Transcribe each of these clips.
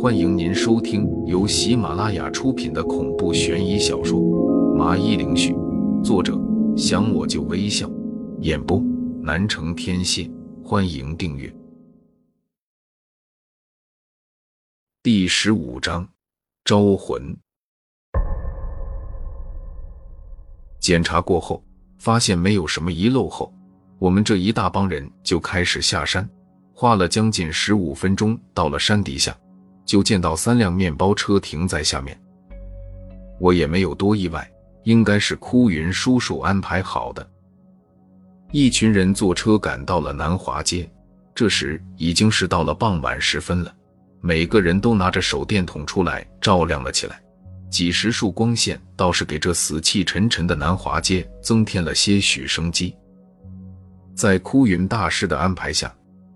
欢迎您收听由喜马拉雅出品的恐怖悬疑小说《麻衣灵絮》，作者想我就微笑，演播南城天蝎。欢迎订阅。第十五章，招魂。检查过后，发现没有什么遗漏后，我们这一大帮人就开始下山。花了将近十五分钟，到了山底下，就见到三辆面包车停在下面。我也没有多意外，应该是枯云叔叔安排好的。一群人坐车赶到了南华街，这时已经是到了傍晚时分了。每个人都拿着手电筒出来照亮了起来，几十束光线倒是给这死气沉沉的南华街增添了些许生机。在枯云大师的安排下。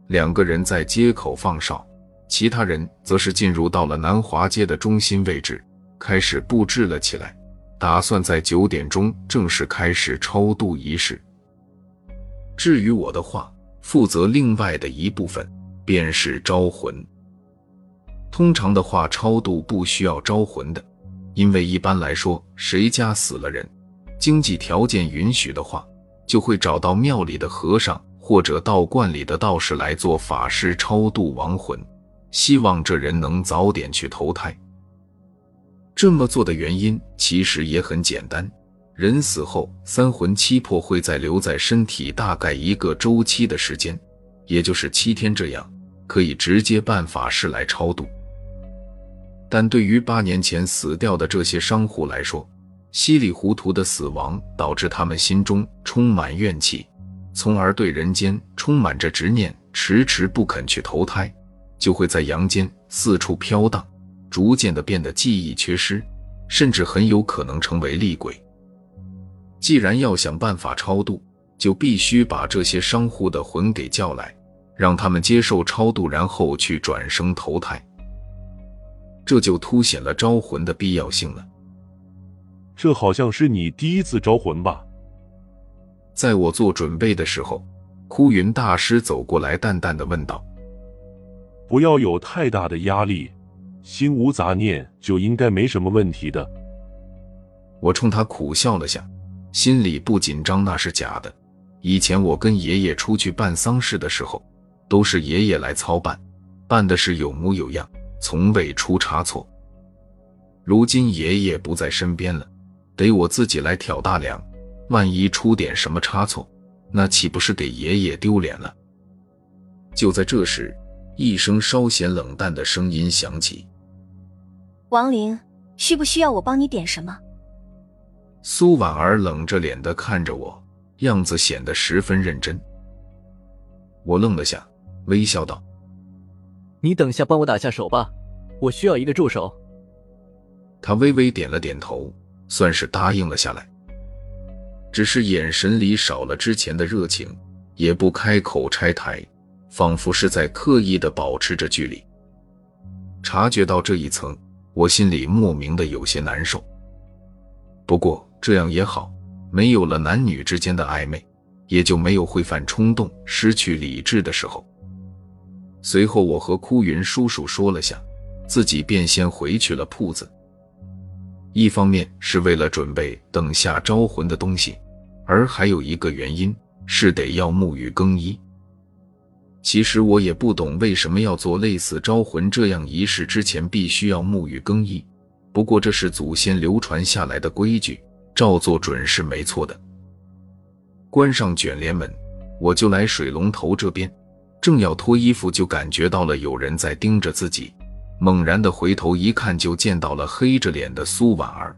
两个人在街口放哨，其他人则是进入到了南华街的中心位置，开始布置了起来，打算在九点钟正式开始超度仪式。至于我的话，负责另外的一部分，便是招魂。通常的话，超度不需要招魂的，因为一般来说，谁家死了人，经济条件允许的话，就会找到庙里的和尚。或者道观里的道士来做法事超度亡魂，希望这人能早点去投胎。这么做的原因其实也很简单：人死后三魂七魄会再留在身体大概一个周期的时间，也就是七天，这样可以直接办法事来超度。但对于八年前死掉的这些商户来说，稀里糊涂的死亡导致他们心中充满怨气。从而对人间充满着执念，迟迟不肯去投胎，就会在阳间四处飘荡，逐渐的变得记忆缺失，甚至很有可能成为厉鬼。既然要想办法超度，就必须把这些商户的魂给叫来，让他们接受超度，然后去转生投胎。这就凸显了招魂的必要性了。这好像是你第一次招魂吧？在我做准备的时候，枯云大师走过来，淡淡的问道：“不要有太大的压力，心无杂念就应该没什么问题的。”我冲他苦笑了下，心里不紧张那是假的。以前我跟爷爷出去办丧事的时候，都是爷爷来操办，办的是有模有样，从未出差错。如今爷爷不在身边了，得我自己来挑大梁。万一出点什么差错，那岂不是给爷爷丢脸了？就在这时，一声稍显冷淡的声音响起：“王玲，需不需要我帮你点什么？”苏婉儿冷着脸的看着我，样子显得十分认真。我愣了下，微笑道：“你等下帮我打下手吧，我需要一个助手。”他微微点了点头，算是答应了下来。只是眼神里少了之前的热情，也不开口拆台，仿佛是在刻意的保持着距离。察觉到这一层，我心里莫名的有些难受。不过这样也好，没有了男女之间的暧昧，也就没有会犯冲动、失去理智的时候。随后，我和枯云叔叔说了下，自己便先回去了铺子。一方面是为了准备等下招魂的东西。而还有一个原因是得要沐浴更衣。其实我也不懂为什么要做类似招魂这样仪式之前必须要沐浴更衣，不过这是祖先流传下来的规矩，照做准是没错的。关上卷帘门，我就来水龙头这边，正要脱衣服，就感觉到了有人在盯着自己，猛然的回头一看，就见到了黑着脸的苏婉儿。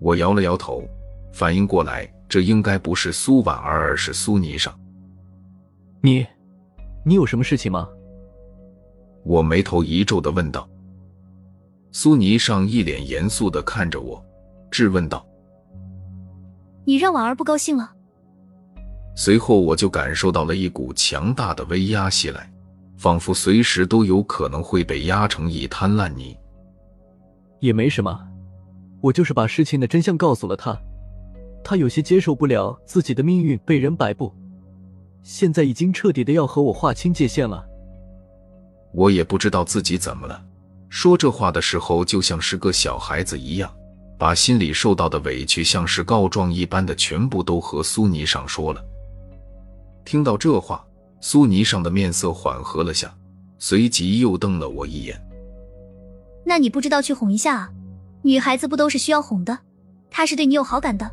我摇了摇头，反应过来。这应该不是苏婉儿，而是苏霓裳。你，你有什么事情吗？我眉头一皱的问道。苏霓裳一脸严肃的看着我，质问道：“你让婉儿不高兴了？”随后我就感受到了一股强大的威压袭来，仿佛随时都有可能会被压成一滩烂泥。也没什么，我就是把事情的真相告诉了他。他有些接受不了自己的命运被人摆布，现在已经彻底的要和我划清界限了。我也不知道自己怎么了，说这话的时候就像是个小孩子一样，把心里受到的委屈像是告状一般的全部都和苏尼上说了。听到这话，苏尼上的面色缓和了下，随即又瞪了我一眼。那你不知道去哄一下啊？女孩子不都是需要哄的？她是对你有好感的，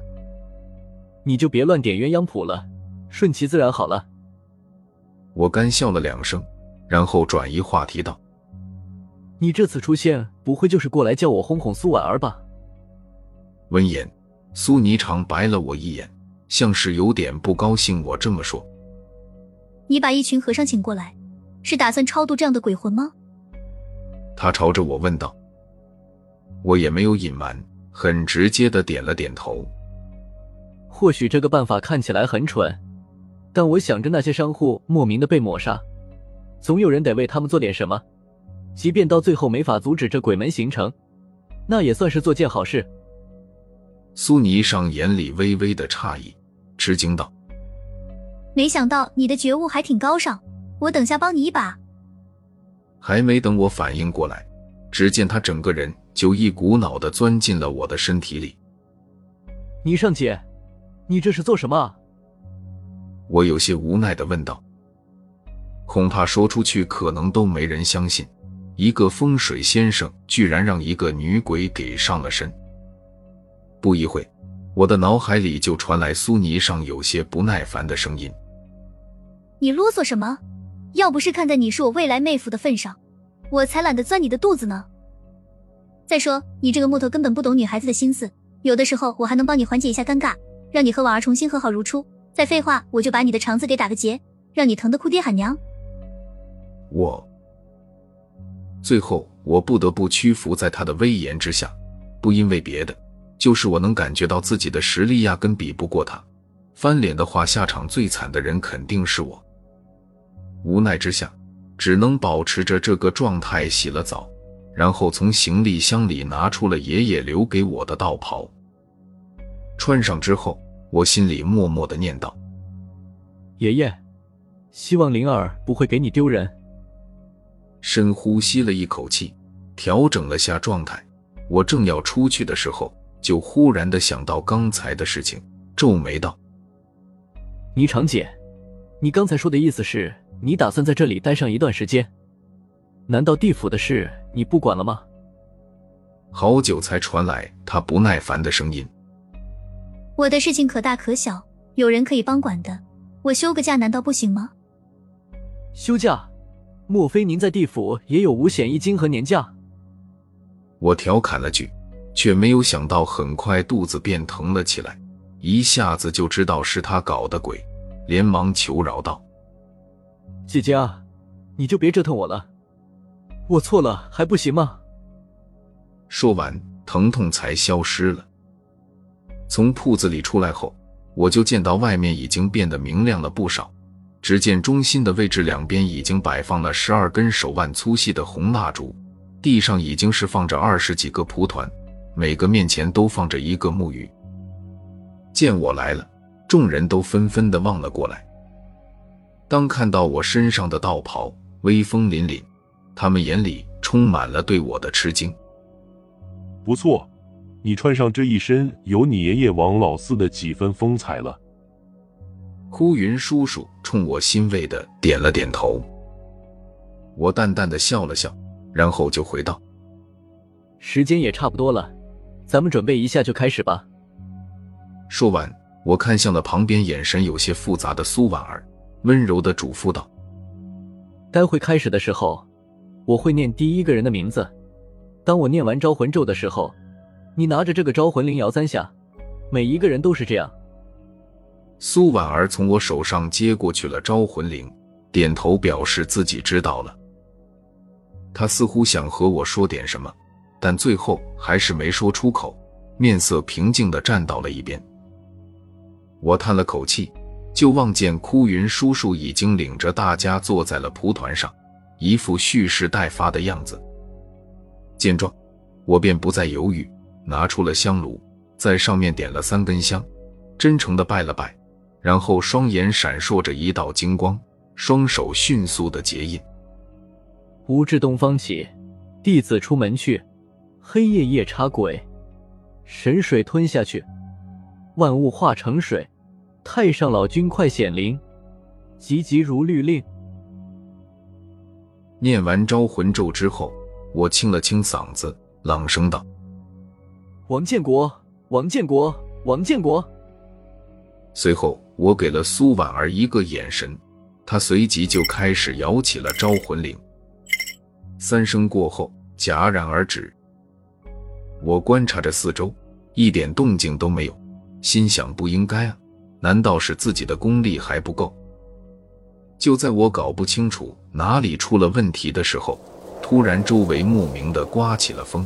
你就别乱点鸳鸯谱了，顺其自然好了。我干笑了两声，然后转移话题道：“你这次出现，不会就是过来叫我哄哄苏婉儿吧？”闻言，苏霓裳白了我一眼，像是有点不高兴我这么说。你把一群和尚请过来，是打算超度这样的鬼魂吗？他朝着我问道。我也没有隐瞒，很直接的点了点头。或许这个办法看起来很蠢。但我想着那些商户莫名的被抹杀，总有人得为他们做点什么，即便到最后没法阻止这鬼门形成，那也算是做件好事。苏霓上眼里微微的诧异，吃惊道：“没想到你的觉悟还挺高尚，我等下帮你一把。”还没等我反应过来，只见他整个人就一股脑的钻进了我的身体里。霓裳姐，你这是做什么？我有些无奈的问道：“恐怕说出去可能都没人相信，一个风水先生居然让一个女鬼给上了身。”不一会，我的脑海里就传来苏霓上有些不耐烦的声音：“你啰嗦什么？要不是看在你是我未来妹夫的份上，我才懒得钻你的肚子呢。再说，你这个木头根本不懂女孩子的心思，有的时候我还能帮你缓解一下尴尬，让你和婉儿重新和好如初。”再废话，我就把你的肠子给打个结，让你疼得哭爹喊娘。我最后我不得不屈服在他的威严之下，不因为别的，就是我能感觉到自己的实力压根比不过他。翻脸的话，下场最惨的人肯定是我。无奈之下，只能保持着这个状态洗了澡，然后从行李箱里拿出了爷爷留给我的道袍，穿上之后。我心里默默的念道：“爷爷，希望灵儿不会给你丢人。”深呼吸了一口气，调整了下状态。我正要出去的时候，就忽然的想到刚才的事情，皱眉道：“霓裳姐，你刚才说的意思是你打算在这里待上一段时间？难道地府的事你不管了吗？”好久才传来他不耐烦的声音。我的事情可大可小，有人可以帮管的。我休个假难道不行吗？休假？莫非您在地府也有五险一金和年假？我调侃了句，却没有想到很快肚子便疼了起来，一下子就知道是他搞的鬼，连忙求饶道：“姐姐啊，你就别折腾我了，我错了还不行吗？”说完，疼痛才消失了。从铺子里出来后，我就见到外面已经变得明亮了不少。只见中心的位置两边已经摆放了十二根手腕粗细的红蜡烛，地上已经是放着二十几个蒲团，每个面前都放着一个木鱼。见我来了，众人都纷纷的望了过来。当看到我身上的道袍威风凛凛，他们眼里充满了对我的吃惊。不错。你穿上这一身，有你爷爷王老四的几分风采了。枯云叔叔冲我欣慰的点了点头，我淡淡的笑了笑，然后就回道：“时间也差不多了，咱们准备一下就开始吧。”说完，我看向了旁边眼神有些复杂的苏婉儿，温柔的嘱咐道：“待会开始的时候，我会念第一个人的名字，当我念完招魂咒的时候。”你拿着这个招魂铃摇三下，每一个人都是这样。苏婉儿从我手上接过去了招魂铃，点头表示自己知道了。她似乎想和我说点什么，但最后还是没说出口，面色平静的站到了一边。我叹了口气，就望见枯云叔叔已经领着大家坐在了蒲团上，一副蓄势待发的样子。见状，我便不再犹豫。拿出了香炉，在上面点了三根香，真诚的拜了拜，然后双眼闪烁着一道金光，双手迅速的结印。吾至东方起，弟子出门去，黑夜夜叉鬼，神水吞下去，万物化成水。太上老君快显灵，急急如律令。念完招魂咒之后，我清了清嗓子，朗声道：“王建国，王建国，王建国。”随后，我给了苏婉儿一个眼神，她随即就开始摇起了招魂铃。三声过后，戛然而止。我观察着四周，一点动静都没有，心想：不应该啊。难道是自己的功力还不够？就在我搞不清楚哪里出了问题的时候，突然周围莫名的刮起了风。